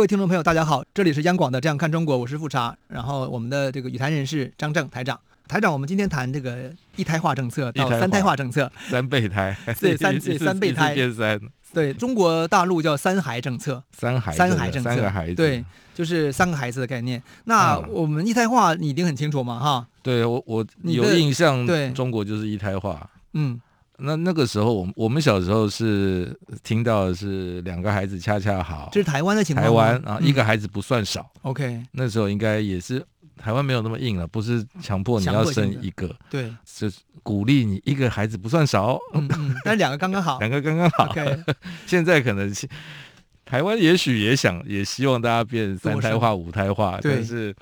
各位听众朋友，大家好，这里是央广的《这样看中国》，我是富察。然后我们的这个语坛人士张正台长，台长，我们今天谈这个一胎化政策到三胎化政策，三备胎，对，三 对三备胎。变三，对中国大陆叫三孩政策，三孩三孩政策，三个孩子，对，就是三个孩子的概念。那我们一胎化，你一定很清楚嘛，哈？对我我有印象，对，中国就是一胎化，嗯。那那个时候，我们我们小时候是听到的是两个孩子恰恰好，这是台湾的情况。台湾啊，一个孩子不算少。OK，那时候应该也是台湾没有那么硬了，不是强迫你要生一个，对，是鼓励你一个孩子不算少，嗯嗯，但两个刚刚好，两个刚刚好。OK，现在可能台湾也许也想也希望大家变三胎化、五胎化，但是。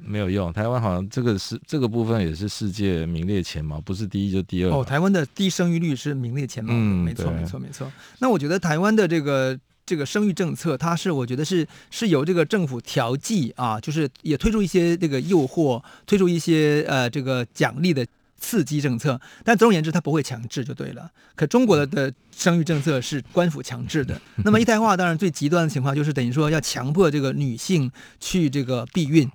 没有用，台湾好像这个是这个部分也是世界名列前茅，不是第一就第二。哦，台湾的低生育率是名列前茅的，嗯，没错，没错，没错。那我觉得台湾的这个这个生育政策，它是我觉得是是由这个政府调剂啊，就是也推出一些这个诱惑，推出一些呃这个奖励的刺激政策，但总而言之，它不会强制就对了。可中国的的生育政策是官府强制的。那么一胎化，当然最极端的情况就是等于说要强迫这个女性去这个避孕。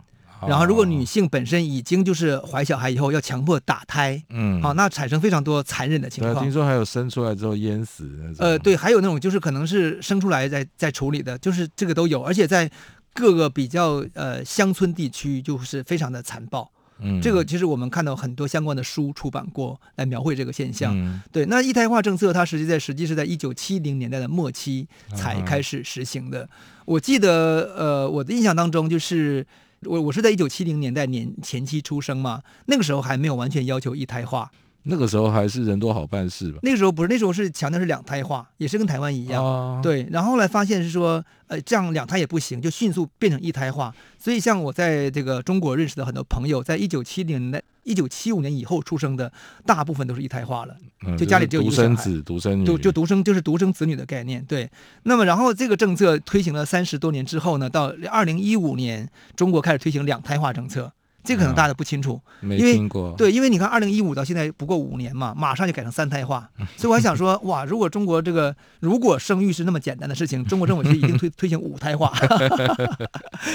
然后，如果女性本身已经就是怀小孩以后要强迫打胎，嗯，好，那产生非常多残忍的情况。听说还有生出来之后淹死那种。呃，对，还有那种就是可能是生出来再再处理的，就是这个都有，而且在各个比较呃乡村地区就是非常的残暴。嗯，这个其实我们看到很多相关的书出版过来描绘这个现象。嗯，对，那一胎化政策它实际在实际是在一九七零年代的末期才开始实行的。我记得呃我的印象当中就是。我我是在一九七零年代年前期出生嘛，那个时候还没有完全要求一胎化，那个时候还是人多好办事吧？那个时候不是，那时候是强调是两胎化，也是跟台湾一样，啊、对。然后后来发现是说，呃，这样两胎也不行，就迅速变成一胎化。所以像我在这个中国认识的很多朋友，在一九七零年代。一九七五年以后出生的大部分都是一胎化了，就家里只有一个独生子、独生女，就就独生就是独生子女的概念。对，那么然后这个政策推行了三十多年之后呢，到二零一五年，中国开始推行两胎化政策。这个可能大家不清楚，嗯、没听过。对，因为你看，二零一五到现在不过五年嘛，马上就改成三胎化，所以我还想说，哇，如果中国这个如果生育是那么简单的事情，中国政府就一定推 推行五胎化。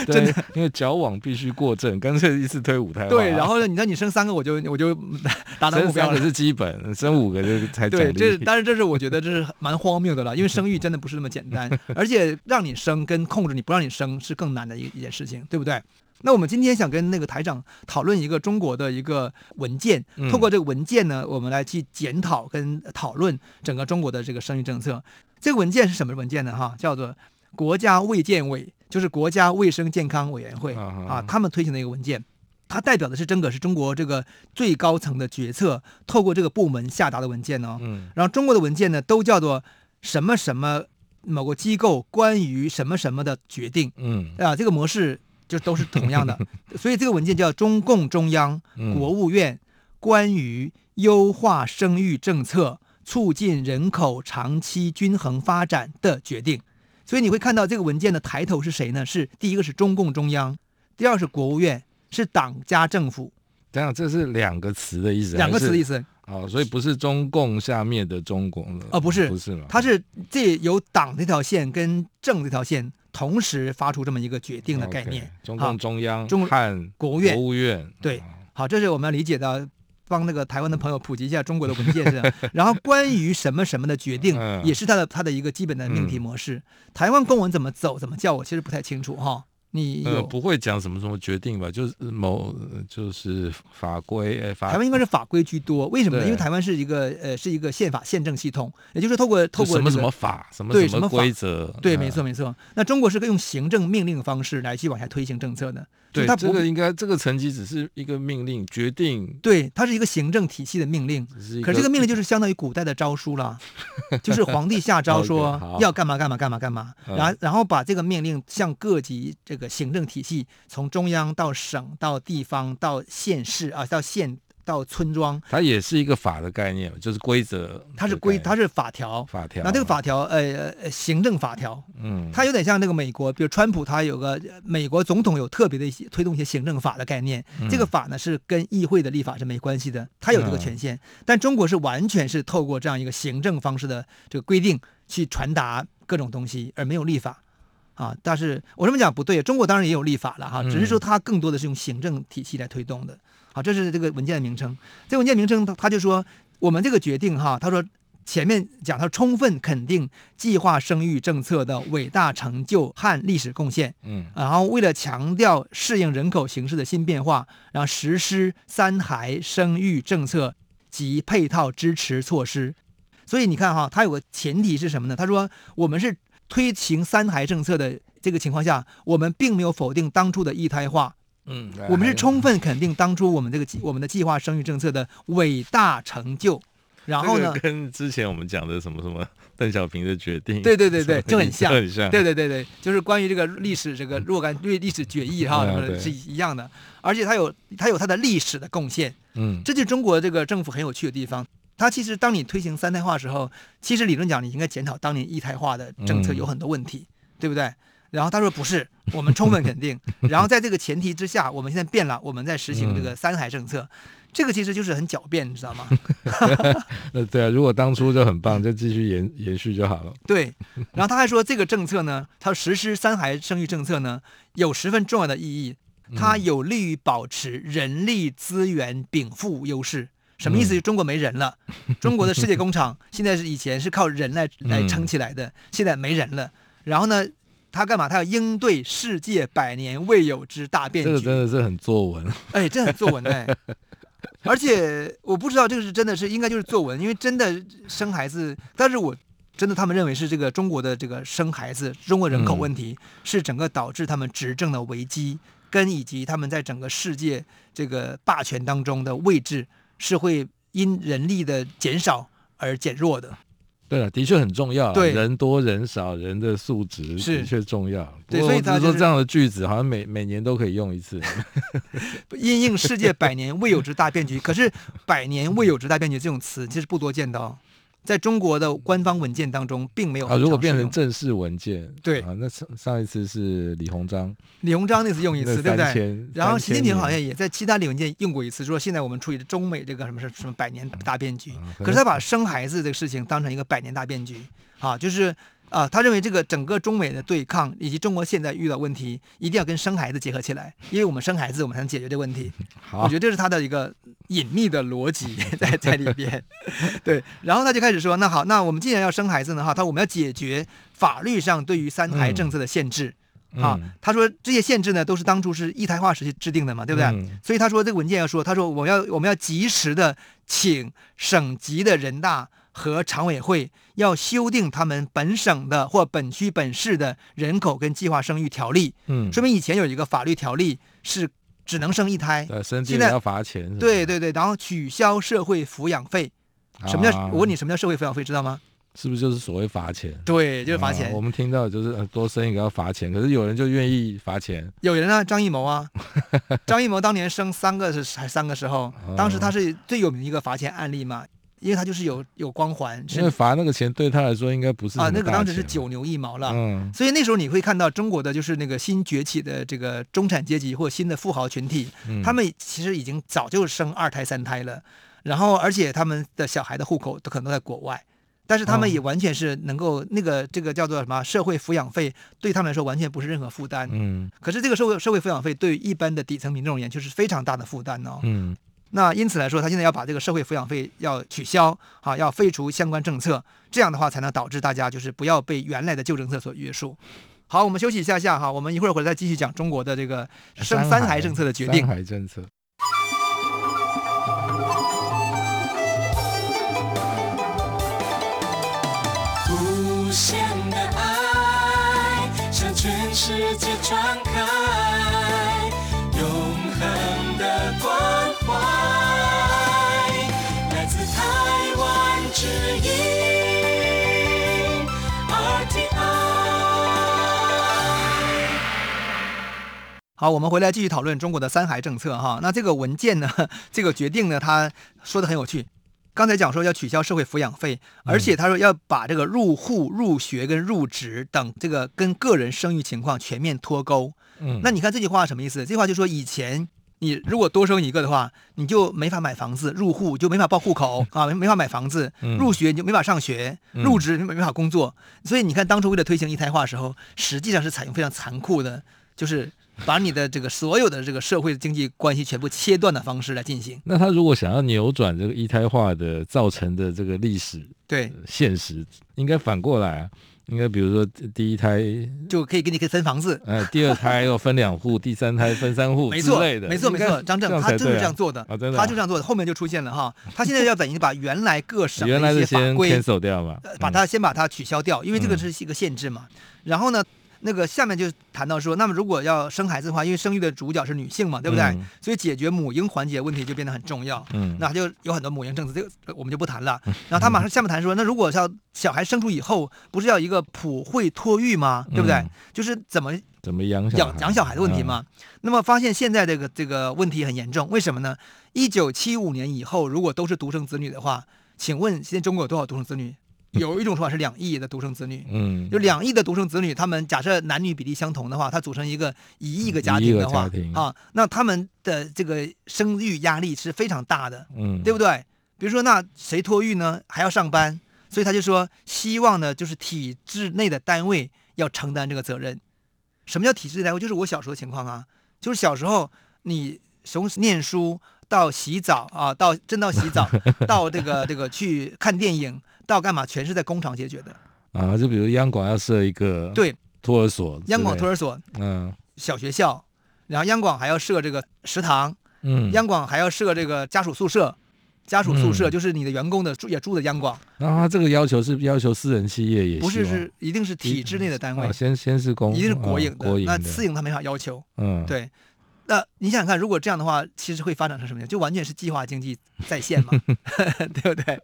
真的，因为矫枉必须过正，干脆一次推五胎化。对，然后呢，你说你生三个，我就我就达到目标了。生三个是基本，生五个就才对。这但是这是我觉得这是蛮荒谬的了，因为生育真的不是那么简单，而且让你生跟控制你不让你生是更难的一一件事情，对不对？那我们今天想跟那个台长讨论一个中国的一个文件，通过这个文件呢，我们来去检讨跟讨论整个中国的这个生育政策。这个文件是什么文件呢？哈，叫做国家卫健委，就是国家卫生健康委员会啊，他们推行的一个文件，它代表的是真的是中国这个最高层的决策，透过这个部门下达的文件哦。嗯。然后中国的文件呢，都叫做什么什么某个机构关于什么什么的决定。嗯。啊，这个模式。就都是同样的，所以这个文件叫中共中央、国务院关于优化生育政策、促进人口长期均衡发展的决定。所以你会看到这个文件的抬头是谁呢？是第一个是中共中央，第二是国务院，是党加政府。等等，这是两个词的意思。两个词的意思。哦，所以不是中共下面的中国了。哦，不是，不是，它是这由党这条线跟政这条线。同时发出这么一个决定的概念，okay, 中共中央、中和国务院、国务院对，好，这是我们要理解的，帮那个台湾的朋友普及一下中国的文件是。然后关于什么什么的决定，也是它的它的一个基本的命题模式。台湾公文怎么走怎么叫，我其实不太清楚哈。你呃不会讲什么什么决定吧？就是某就是法规，哎，法台湾应该是法规居多。为什么呢？因为台湾是一个呃是一个宪法宪政系统，也就是透过透过、这个、什么什么法什么什么规则，对，没错没错。那中国是个用行政命令的方式来去往下推行政策的。对，它这个应该这个层级只是一个命令决定。对，它是一个行政体系的命令。是可是这个命令就是相当于古代的诏书了，就是皇帝下诏说要干嘛干嘛干嘛干嘛，然后然后把这个命令向各级这个个行政体系，从中央到省到地方到县市啊，到县。到村庄，它也是一个法的概念，就是规则。它是规，它是法条。法条。那这个法条，呃，呃，行政法条。嗯。它有点像那个美国，比如川普，他有个美国总统有特别的一些推动一些行政法的概念。嗯。这个法呢是跟议会的立法是没关系的，他有这个权限。嗯。但中国是完全是透过这样一个行政方式的这个规定去传达各种东西，而没有立法。啊，但是我这么讲不对，中国当然也有立法了哈，只是说它更多的是用行政体系来推动的。好，这是这个文件的名称。这个文件名称，他他就说，我们这个决定哈，他说前面讲他充分肯定计划生育政策的伟大成就和历史贡献。嗯，然后为了强调适应人口形势的新变化，然后实施三孩生育政策及配套支持措施。所以你看哈，它有个前提是什么呢？他说我们是推行三孩政策的这个情况下，我们并没有否定当初的一胎化。嗯，我们是充分肯定当初我们这个我们的计划生育政策的伟大成就，然后呢，跟之前我们讲的什么什么邓小平的决定，对对对对，就很像，很像，对对对对，就是关于这个历史这个若干对历史决议哈，是一样的，而且它有它有它的历史的贡献，嗯，这就是中国这个政府很有趣的地方。它其实当你推行三胎化的时候，其实理论讲你应该检讨当年一胎化的政策有很多问题，对不对？然后他说不是，我们充分肯定。然后在这个前提之下，我们现在变了，我们在实行这个三孩政策，嗯、这个其实就是很狡辩，你知道吗？呃，对啊，如果当初就很棒，就继续延延续就好了。对。然后他还说，这个政策呢，他实施三孩生育政策呢，有十分重要的意义，它有利于保持人力资源禀赋优势。什么意思？就中国没人了，中国的世界工厂 现在是以前是靠人来来撑起来的，现在没人了。然后呢？他干嘛？他要应对世界百年未有之大变局。这个真的是很作文。哎，这很作文哎。而且我不知道这个是真的是应该就是作文，因为真的生孩子，但是我真的他们认为是这个中国的这个生孩子，中国人口问题、嗯、是整个导致他们执政的危机，跟以及他们在整个世界这个霸权当中的位置是会因人力的减少而减弱的。对了，的确很重要。对，人多人少，人的素质的确重要。对，所以他说这样的句子好像每每年都可以用一次。因应世界百年未有之大变局，可是“百年未有之大变局”这种词其实不多见到。在中国的官方文件当中，并没有啊。如果变成正式文件，对啊，那上上一次是李鸿章，李鸿章那次用一次，对不对？然后习近平好像也在其他的文件用过一次，说现在我们处于中美这个什么是什么百年大变局。可是他把生孩子这个事情当成一个百年大变局啊，就是。啊，他认为这个整个中美的对抗以及中国现在遇到问题，一定要跟生孩子结合起来，因为我们生孩子，我们才能解决这个问题。好，我觉得这是他的一个隐秘的逻辑 在在里边。对，然后他就开始说，那好，那我们既然要生孩子呢，哈，他说我们要解决法律上对于三孩政策的限制。嗯、啊，他说这些限制呢，都是当初是一胎化时期制定的嘛，对不对？嗯、所以他说这个文件要说，他说我要我们要及时的请省级的人大。和常委会要修订他们本省的或本区本市的人口跟计划生育条例，嗯，说明以前有一个法律条例是只能生一胎，对，生第二胎要罚钱，对对对，然后取消社会抚养费，什么叫？啊、我问你，什么叫社会抚养费？知道吗？是不是就是所谓罚钱？对，就是罚钱。啊、我们听到就是多生一个要罚钱，可是有人就愿意罚钱。有人啊，张艺谋啊，张艺谋当年生三个是还三个时候，当时他是最有名一个罚钱案例嘛。因为他就是有有光环，因为罚那个钱对他来说应该不是啊，那个当时是九牛一毛了，嗯，所以那时候你会看到中国的就是那个新崛起的这个中产阶级或新的富豪群体，嗯，他们其实已经早就生二胎三胎了，然后而且他们的小孩的户口都可能都在国外，但是他们也完全是能够那个这个叫做什么社会抚养费对他们来说完全不是任何负担，嗯，可是这个社会社会抚养费对于一般的底层民众而言就是非常大的负担哦，嗯。那因此来说，他现在要把这个社会抚养费要取消，啊，要废除相关政策，这样的话才能导致大家就是不要被原来的旧政策所约束。好，我们休息一下下哈，我们一会儿回来再继续讲中国的这个生三孩政策的决定。三孩政策。好，我们回来继续讨论中国的三孩政策哈。那这个文件呢，这个决定呢，他说的很有趣。刚才讲说要取消社会抚养费，而且他说要把这个入户、入学跟入职等这个跟个人生育情况全面脱钩。嗯，那你看这句话什么意思？这句话就说以前你如果多生一个的话，你就没法买房子，入户就没法报户口 啊，没没法买房子，入学你就没法上学，入职没没法工作。所以你看当初为了推行一胎化的时候，实际上是采用非常残酷的，就是。把你的这个所有的这个社会经济关系全部切断的方式来进行。那他如果想要扭转这个一胎化的造成的这个历史对现实，应该反过来啊，应该比如说第一胎就可以给你可以分房子，呃，第二胎要分两户，第三胎分三户。没错没错没错，张正他就是这样做的，他就这样做的，后面就出现了哈，他现在要等于把原来各省原来的一些法规 cancel 掉嘛，把它先把它取消掉，因为这个是一个限制嘛，然后呢。那个下面就谈到说，那么如果要生孩子的话，因为生育的主角是女性嘛，对不对？嗯、所以解决母婴环节问题就变得很重要。嗯，那就有很多母婴政策，这个我们就不谈了。然后他马上下面谈说，那如果要小孩生出以后，不是要一个普惠托育吗？对不对？嗯、就是怎么怎么养养养小孩的问题嘛。嗯、那么发现现在这个这个问题很严重，为什么呢？一九七五年以后，如果都是独生子女的话，请问现在中国有多少独生子女？有一种说法是两亿的独生子女，嗯，就两亿的独生子女，他们假设男女比例相同的话，他组成一个一亿个家庭的话，啊，那他们的这个生育压力是非常大的，嗯，对不对？比如说，那谁托育呢？还要上班，所以他就说，希望呢，就是体制内的单位要承担这个责任。什么叫体制内单位？就是我小时候的情况啊，就是小时候你从念书到洗澡啊，到真到洗澡，到这个这个去看电影。到干嘛？全是在工厂解决的。啊！就比如央广要设一个对。托儿所，央广托儿所，嗯，小学校，然后央广还要设这个食堂，嗯，央广还要设这个家属宿舍，家属宿舍就是你的员工的住也住的央广。然后他这个要求是要求私人企业也不是是一定是体制内的单位，先先是公，一定是国营的，国营那私营他没法要求，嗯，对。那你想想看，如果这样的话，其实会发展成什么样？就完全是计划经济再现嘛，对不对？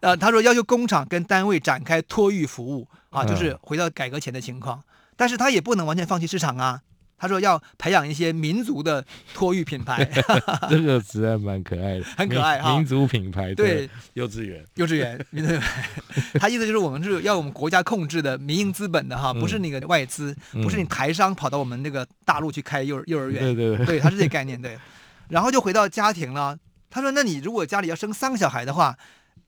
呃，他说要求工厂跟单位展开托育服务啊，就是回到改革前的情况，但是他也不能完全放弃市场啊。他说要培养一些民族的托育品牌，这个词还蛮可爱的，很可爱哈。民族品牌对。幼稚园，幼稚园 民族品牌，他意思就是我们是要我们国家控制的民营资本的哈，不是那个外资，不是你台商跑到我们那个大陆去开幼幼儿园，对对对，对，他是这个概念对。然后就回到家庭了，他说，那你如果家里要生三个小孩的话，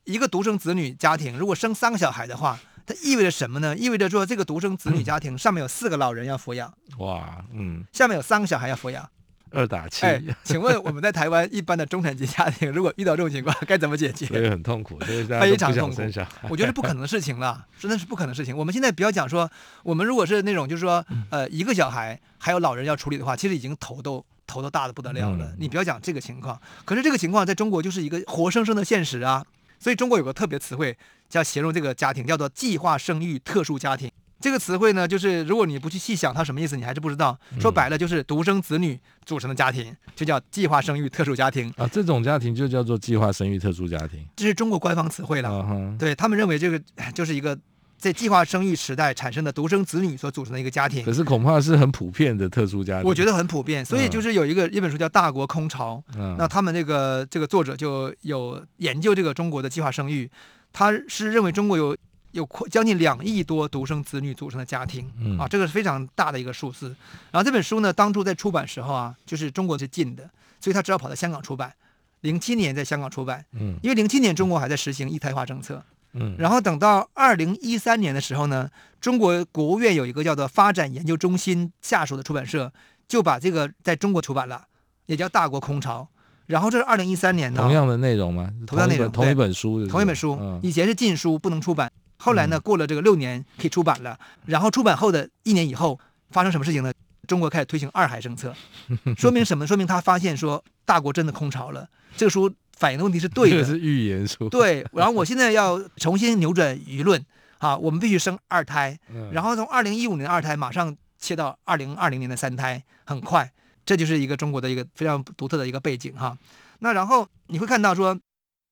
一个独生子女家庭如果生三个小孩的话。它意味着什么呢？意味着说，这个独生子女 家庭上面有四个老人要抚养。哇，嗯，下面有三个小孩要抚养，二打七。哎，请问我们在台湾一般的中产阶级家庭，如果遇到这种情况，该怎么解决？所以很痛苦，非常痛苦。我觉得是不可能的事情了，真的是不可能的事情。我们现在不要讲说，我们如果是那种就是说，呃，一个小孩还有老人要处理的话，其实已经头都头都大的不得了了。嗯、你不要讲这个情况，可是这个情况在中国就是一个活生生的现实啊。所以中国有个特别词汇，叫形容这个家庭，叫做计划生育特殊家庭。这个词汇呢，就是如果你不去细想它什么意思，你还是不知道。说白了就是独生子女组成的家庭，就叫计划生育特殊家庭啊。这种家庭就叫做计划生育特殊家庭，这是中国官方词汇了。Uh. 对，他们认为这个就是一个。在计划生育时代产生的独生子女所组成的一个家庭，可是恐怕是很普遍的特殊家庭。我觉得很普遍，所以就是有一个一本书叫《大国空巢》，嗯，那他们这个这个作者就有研究这个中国的计划生育，他是认为中国有有将近两亿多独生子女组成的家庭，嗯啊，这个是非常大的一个数字。然后这本书呢，当初在出版时候啊，就是中国是禁的，所以他只好跑到香港出版。零七年在香港出版，嗯，因为零七年中国还在实行一胎化政策。嗯，然后等到二零一三年的时候呢，中国国务院有一个叫做发展研究中心下属的出版社，就把这个在中国出版了，也叫《大国空巢》。然后这是二零一三年的同样的内容吗？同样内容，同一本书，同一本书。以前是禁书，不能出版。后来呢，过了这个六年可以出版了。然后出版后的一年以后，发生什么事情呢？中国开始推行二孩政策，说明什么？说明他发现说大国真的空巢了。这个书。反映的问题是对的，这是预言书。对，然后我现在要重新扭转舆论，啊，我们必须生二胎，然后从二零一五年的二胎马上切到二零二零年的三胎，很快，这就是一个中国的一个非常独特的一个背景哈。那然后你会看到说，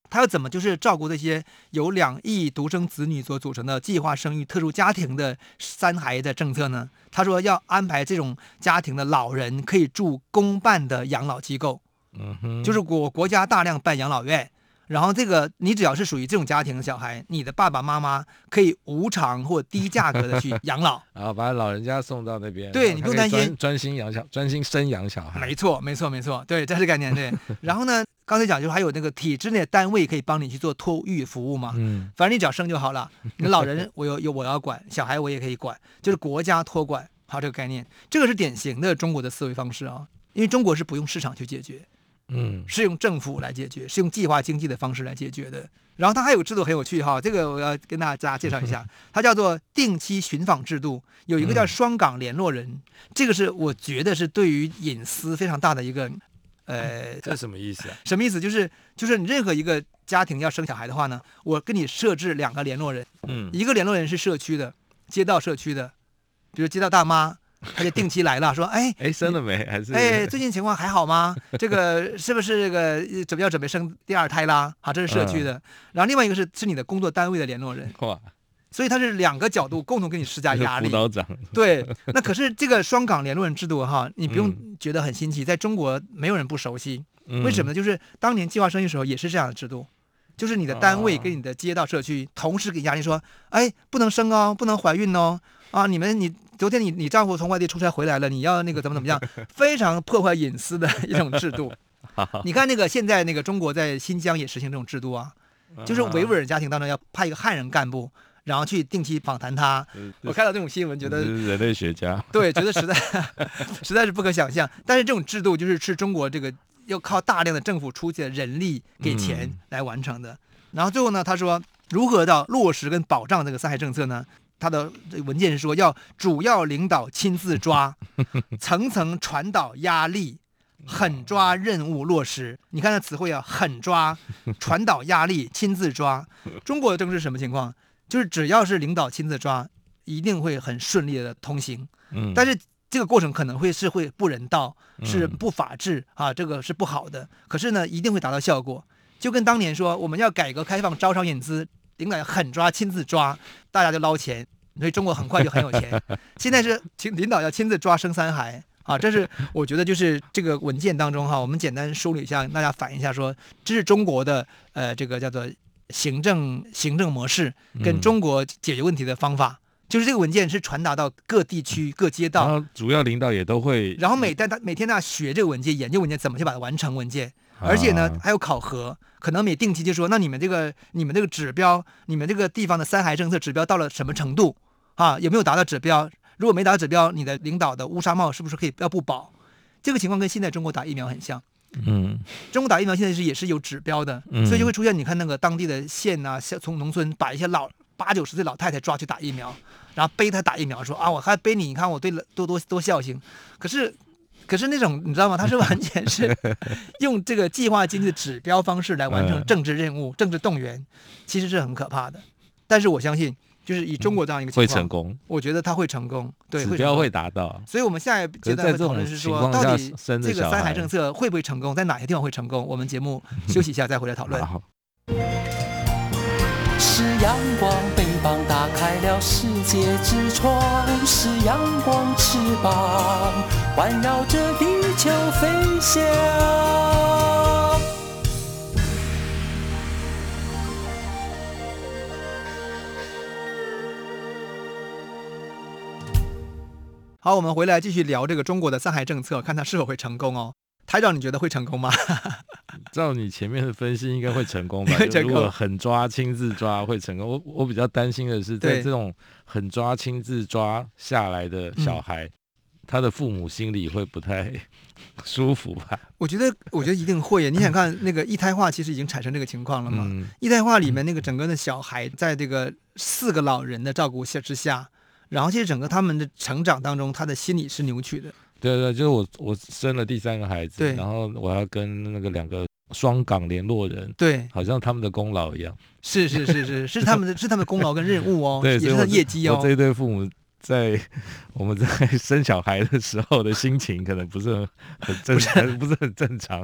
他要怎么就是照顾这些由两亿独生子女所组成的计划生育特殊家庭的三孩的政策呢？他说要安排这种家庭的老人可以住公办的养老机构，嗯哼，就是国国家大量办养老院。然后这个，你只要是属于这种家庭的小孩，你的爸爸妈妈可以无偿或低价格的去 养老，然后把老人家送到那边，对，你不用担心，专心养小，专心生养小孩。没错，没错，没错，对，这是概念，对。然后呢，刚才讲就是还有那个体制内的单位可以帮你去做托育服务嘛，嗯，反正你只要生就好了。你的老人我有有我要管，小孩我也可以管，就是国家托管，好这个概念，这个是典型的中国的思维方式啊，因为中国是不用市场去解决。嗯，是用政府来解决，是用计划经济的方式来解决的。然后它还有个制度很有趣哈，这个我要跟大家介绍一下，它叫做定期巡访制度，有一个叫双岗联络人，这个是我觉得是对于隐私非常大的一个，呃，这什么意思啊？什么意思？就是就是你任何一个家庭要生小孩的话呢，我跟你设置两个联络人，嗯，一个联络人是社区的，街道社区的，比如街道大妈。他就定期来了，说：“哎哎，生了没？还是哎，最近情况还好吗？这个是不是这个准备要准备生第二胎啦？好，这是社区的。嗯、然后另外一个是是你的工作单位的联络人，哇，所以他是两个角度共同给你施加压力。辅导长，对。那可是这个双岗联络人制度哈，你不用觉得很新奇，在中国没有人不熟悉。为什么呢？就是当年计划生育时候也是这样的制度，就是你的单位跟你的街道社区同时给压力说：哎，不能生哦，不能怀孕哦，啊，你们你。”昨天你你丈夫从外地出差回来了，你要那个怎么怎么样，非常破坏隐私的一种制度。你看那个现在那个中国在新疆也实行这种制度啊，就是维吾尔家庭当中要派一个汉人干部，然后去定期访谈他。我看到这种新闻，觉得人类学家对，觉得实在 实在是不可想象。但是这种制度就是是中国这个要靠大量的政府出钱人力给钱来完成的。然后最后呢，他说如何到落实跟保障这个三孩政策呢？他的文件是说，要主要领导亲自抓，层层传导压力，狠抓任务落实。你看那词汇啊，狠抓、传导压力、亲自抓。中国的政治什么情况？就是只要是领导亲自抓，一定会很顺利的通行。但是这个过程可能会是会不人道，是不法治啊，这个是不好的。可是呢，一定会达到效果。就跟当年说我们要改革开放，招商引资。领导要狠抓，亲自抓，大家就捞钱，所以中国很快就很有钱。现在是请领导要亲自抓生三孩啊，这是我觉得就是这个文件当中哈，我们简单梳理一下，大家反映一下说，这是中国的呃这个叫做行政行政模式跟中国解决问题的方法，嗯、就是这个文件是传达到各地区各街道，然后主要领导也都会，然后每代他每天大家学这个文件，研究文件怎么去把它完成文件。而且呢，还有考核，可能每定期就说，那你们这个、你们这个指标，你们这个地方的三孩政策指标到了什么程度啊？有没有达到指标？如果没达到指标，你的领导的乌纱帽是不是可以要不保？这个情况跟现在中国打疫苗很像。嗯，中国打疫苗现在是也是有指标的，所以就会出现你看那个当地的县啊，从农村把一些老八九十岁老太太抓去打疫苗，然后背她打疫苗，说啊，我还背你，你看我对了多多多孝心，可是。可是那种你知道吗？他是 完全是用这个计划经济的指标方式来完成政治任务、政治动员，其实是很可怕的。但是我相信，就是以中国这样一个情况，会成功。我觉得他会成功，对，指标会达到。所以我们下一阶段会讨论是说，到底这个三孩政策会不会成功，在哪些地方会成功？我们节目休息一下再回来讨论。是阳光，翅膀打开了世界之窗，是阳光翅膀环绕着地球飞翔。好，我们回来继续聊这个中国的三孩政策，看它是否会成功哦。台长，你觉得会成功吗？照你前面的分析，应该会成功吧？会成功。如果狠抓、亲自抓会成功。我我比较担心的是，在这种狠抓、亲自抓下来的小孩，他的父母心里会不太舒服吧？我觉得，我觉得一定会。你想看那个一胎化，其实已经产生这个情况了嘛？嗯、一胎化里面那个整个的小孩，在这个四个老人的照顾下之下，然后其实整个他们的成长当中，他的心理是扭曲的。对对，就是我我生了第三个孩子，然后我要跟那个两个双港联络人，对，好像他们的功劳一样。是是是是 是他们的是他们的功劳跟任务哦，对也是他的业绩哦。我这一对父母在我们在生小孩的时候的心情，可能不是很很正常，不是很正常。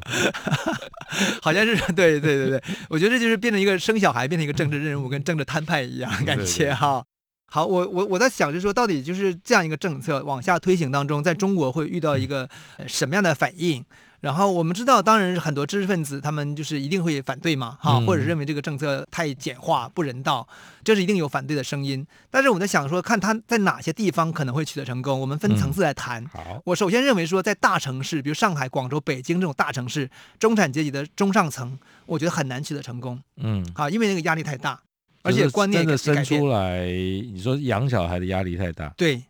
好像是对对对对，我觉得这就是变成一个生小孩变成一个政治任务，跟政治摊派一样感觉哈。好，我我我在想，就是说，到底就是这样一个政策往下推行当中，在中国会遇到一个什么样的反应？然后我们知道，当然很多知识分子他们就是一定会反对嘛，哈，或者认为这个政策太简化不人道，这是一定有反对的声音。但是我在想说，看他在哪些地方可能会取得成功，我们分层次来谈。好，我首先认为说，在大城市，比如上海、广州、北京这种大城市，中产阶级的中上层，我觉得很难取得成功。嗯，啊，因为那个压力太大。而且观念真的生出来，你说养小孩的压力太大。对，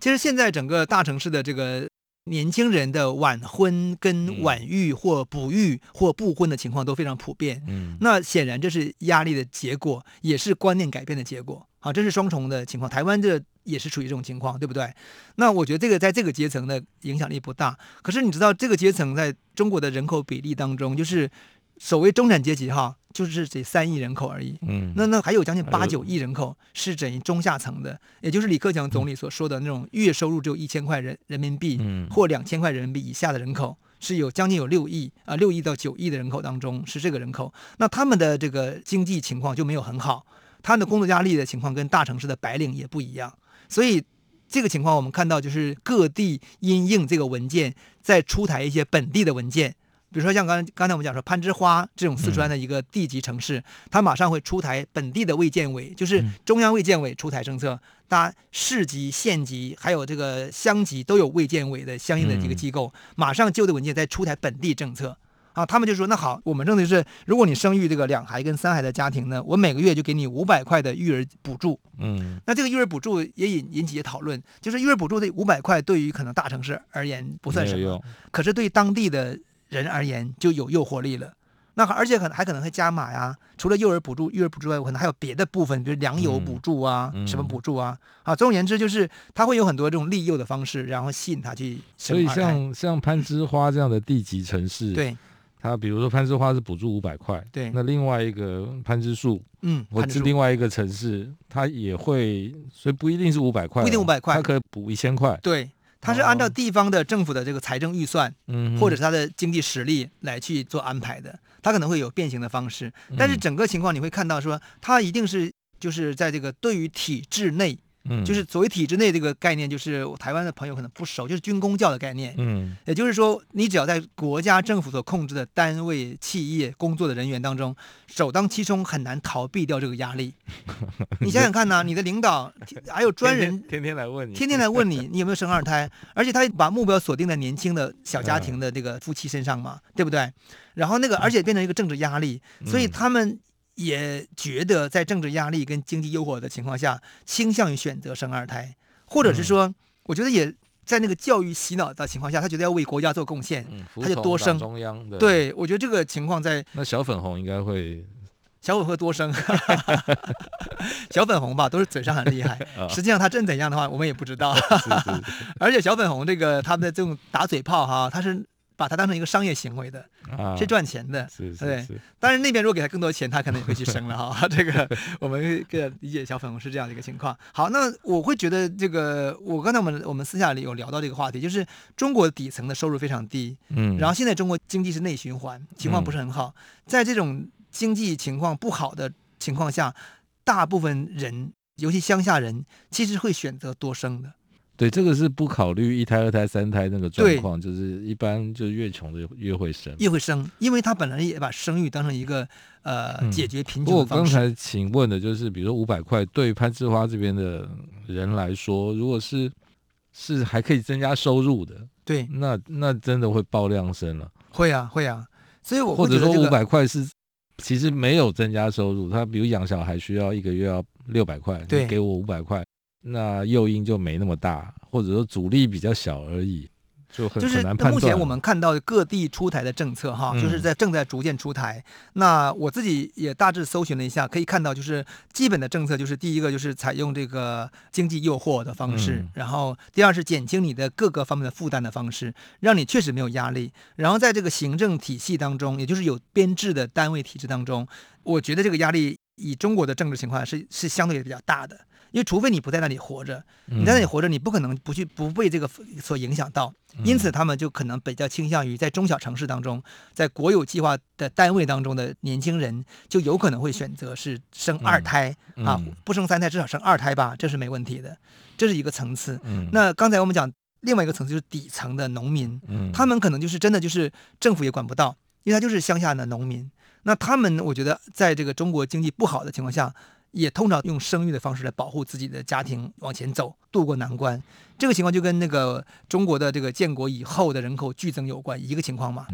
其实现在整个大城市的这个年轻人的晚婚跟晚育或不育或不婚的情况都非常普遍。嗯，那显然这是压力的结果，也是观念改变的结果。好，这是双重的情况。台湾这也是处于这种情况，对不对？那我觉得这个在这个阶层的影响力不大。可是你知道，这个阶层在中国的人口比例当中，就是所谓中产阶级哈。就是这三亿人口而已，嗯，那那还有将近八九亿人口是整于中下层的，也就是李克强总理所说的那种月收入只有一千块人人民币，嗯，或两千块人民币以下的人口，是有将近有六亿啊，六亿到九亿的人口当中是这个人口，那他们的这个经济情况就没有很好，他们的工作压力的情况跟大城市的白领也不一样，所以这个情况我们看到就是各地因应这个文件在出台一些本地的文件。比如说像刚刚才我们讲说攀枝花这种四川的一个地级城市，它马上会出台本地的卫健委，就是中央卫健委出台政策，它市级、县级还有这个乡级都有卫健委的相应的这个机构，马上就的文件再出台本地政策啊。他们就说那好，我们认为是，如果你生育这个两孩跟三孩的家庭呢，我每个月就给你五百块的育儿补助。嗯，那这个育儿补助也引引起讨论，就是育儿补助这五百块对于可能大城市而言不算什么，可是对当地的。人而言就有诱惑力了，那而且可能还可能会加码呀。除了幼儿补助、育儿补助外，可能还有别的部分，比如粮油补助啊，嗯、什么补助啊。啊、嗯，总而言之，就是他会有很多这种利诱的方式，然后吸引他去。所以像像攀枝花这样的地级城市，对，他比如说攀枝花是补助五百块，对，那另外一个攀枝树，嗯，或是另外一个城市，他也会，所以不一定是五百块，不一定五百块，他可以补一千块，对。它是按照地方的政府的这个财政预算，嗯，或者是它的经济实力来去做安排的，它可能会有变形的方式，但是整个情况你会看到说，它一定是就是在这个对于体制内。嗯，就是所谓体制内这个概念，就是台湾的朋友可能不熟，就是军工教的概念。嗯，也就是说，你只要在国家政府所控制的单位、企业工作的人员当中，首当其冲，很难逃避掉这个压力。你想想看呢、啊，你的领导还有专人天天，天天来问你，天天来问你，你有没有生二胎？而且他把目标锁定在年轻的小家庭的这个夫妻身上嘛，对不对？然后那个，而且变成一个政治压力，所以他们。也觉得在政治压力跟经济诱惑的情况下，倾向于选择生二胎，或者是说，我觉得也在那个教育洗脑的情况下，他觉得要为国家做贡献，他就多生。中央的。对，我觉得这个情况在那小粉红应该会，小粉红会多生，小粉红吧，都是嘴上很厉害，实际上他真怎样的话，我们也不知道。而且小粉红这个他们的这种打嘴炮哈，他是。把它当成一个商业行为的，啊、是赚钱的，是是是对。当然那边如果给他更多钱，他可能也会去生了哈。这个我们个理解小粉红是这样的一个情况。好，那我会觉得这个，我刚才我们我们私下里有聊到这个话题，就是中国底层的收入非常低，嗯，然后现在中国经济是内循环，情况不是很好，嗯、在这种经济情况不好的情况下，大部分人，尤其乡下人，其实会选择多生的。对，这个是不考虑一胎、二胎、三胎那个状况，就是一般就是越穷的越会生，越会生，因为他本来也把生育当成一个呃解决贫穷的方式。我刚才请问的就是，比如说五百块，对攀枝花这边的人来说，如果是是还可以增加收入的，对，那那真的会爆量生了。会啊，会啊，所以我或者说五百块是其实没有增加收入，他比如养小孩需要一个月要六百块，对，给我五百块。那诱因就没那么大，或者说阻力比较小而已，就很很难判断。目前我们看到各地出台的政策，哈，就是在正在逐渐出台。嗯、那我自己也大致搜寻了一下，可以看到，就是基本的政策，就是第一个就是采用这个经济诱惑的方式，嗯、然后第二是减轻你的各个方面的负担的方式，让你确实没有压力。然后在这个行政体系当中，也就是有编制的单位体制当中，我觉得这个压力以中国的政治情况是是相对比较大的。因为除非你不在那里活着，你在那里活着，你不可能不去不被这个所影响到。因此，他们就可能比较倾向于在中小城市当中，在国有计划的单位当中的年轻人，就有可能会选择是生二胎啊，不生三胎，至少生二胎吧，这是没问题的。这是一个层次。那刚才我们讲另外一个层次就是底层的农民，他们可能就是真的就是政府也管不到，因为他就是乡下的农民。那他们，我觉得在这个中国经济不好的情况下，也通常用生育的方式来保护自己的家庭往前走，渡过难关。这个情况就跟那个中国的这个建国以后的人口剧增有关，一个情况嘛。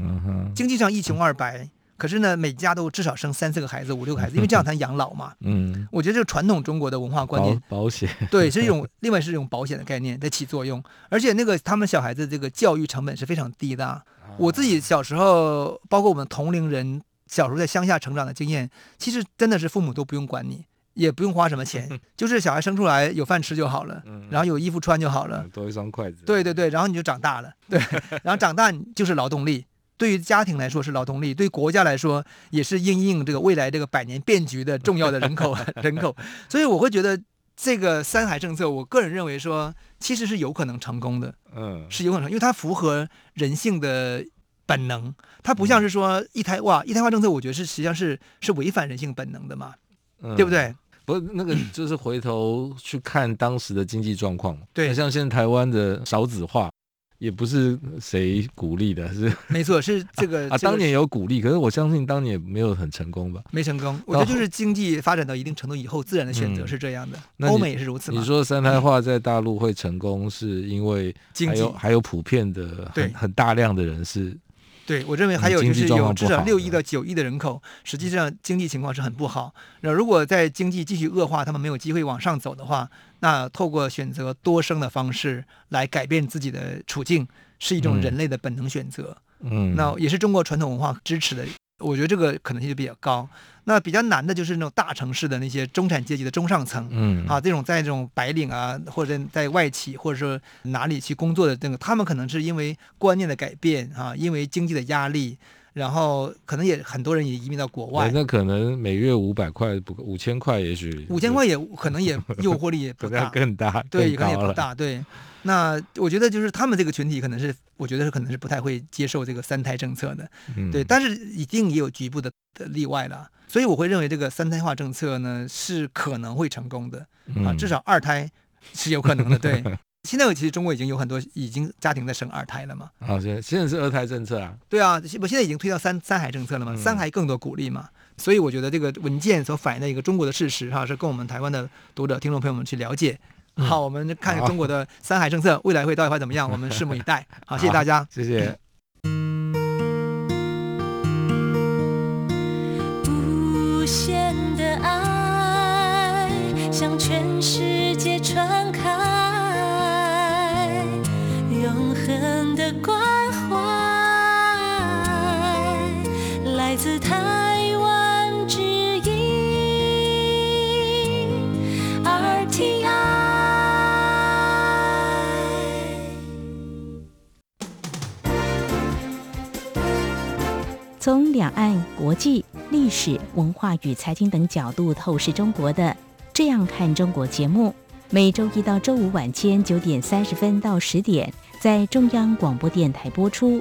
经济上一穷二白，可是呢，每家都至少生三四个孩子、五六个孩子，因为这样才养老嘛。嗯，我觉得这个传统中国的文化观念，保险 对，是 一种另外是一种保险的概念在起作用，而且那个他们小孩子这个教育成本是非常低的。我自己小时候，包括我们同龄人。小时候在乡下成长的经验，其实真的是父母都不用管你，也不用花什么钱，就是小孩生出来有饭吃就好了，然后有衣服穿就好了，多一双筷子。对对对，然后你就长大了，对，然后长大就是劳动力，对于家庭来说是劳动力，对国家来说也是应应这个未来这个百年变局的重要的人口 人口，所以我会觉得这个三孩政策，我个人认为说其实是有可能成功的，嗯，是有可能，因为它符合人性的。本能，它不像是说一胎哇，一胎化政策，我觉得是实际上是是违反人性本能的嘛，嗯、对不对？不，那个 就是回头去看当时的经济状况，对，像现在台湾的少子化。也不是谁鼓励的，是没错，是这个啊，当年有鼓励，可是我相信当年也没有很成功吧？没成功，我觉得就是经济发展到一定程度以后，自然的选择是这样的。欧美也是如此。你说三胎化在大陆会成功，是因为还有还有普遍的很很大量的人是。对，我认为还有就是有至少六亿到九亿的人口，实际上经济情况是很不好。那如果在经济继续恶化，他们没有机会往上走的话，那透过选择多生的方式来改变自己的处境，是一种人类的本能选择。嗯，那也是中国传统文化支持的。我觉得这个可能性就比较高。那比较难的就是那种大城市的那些中产阶级的中上层，嗯，啊，这种在这种白领啊，或者在外企或者说哪里去工作的那个，他们可能是因为观念的改变啊，因为经济的压力。然后可能也很多人也移民到国外，那可能每月五百块不五千块，也许五千块也可能也 诱惑力也不大，更大，对，可能也不大，对。那我觉得就是他们这个群体可能是，我觉得是可能是不太会接受这个三胎政策的，嗯、对。但是一定也有局部的的例外了，所以我会认为这个三胎化政策呢是可能会成功的啊，至少二胎是有可能的，对。现在其实中国已经有很多已经家庭在生二胎了嘛？好，现在现在是二胎政策啊。对啊，我现在已经推到三三孩政策了嘛？三孩更多鼓励嘛？所以我觉得这个文件所反映的一个中国的事实哈，是跟我们台湾的读者、听众朋友们去了解。好，我们看看中国的三孩政策未来会到底会怎么样？我们拭目以待。好，谢谢大家，谢谢。无限的爱向全世来自台湾之音 RTI。从两岸、国际、历史、文化与财经等角度透视中国的《这样看中国》节目，每周一到周五晚间九点三十分到十点。在中央广播电台播出。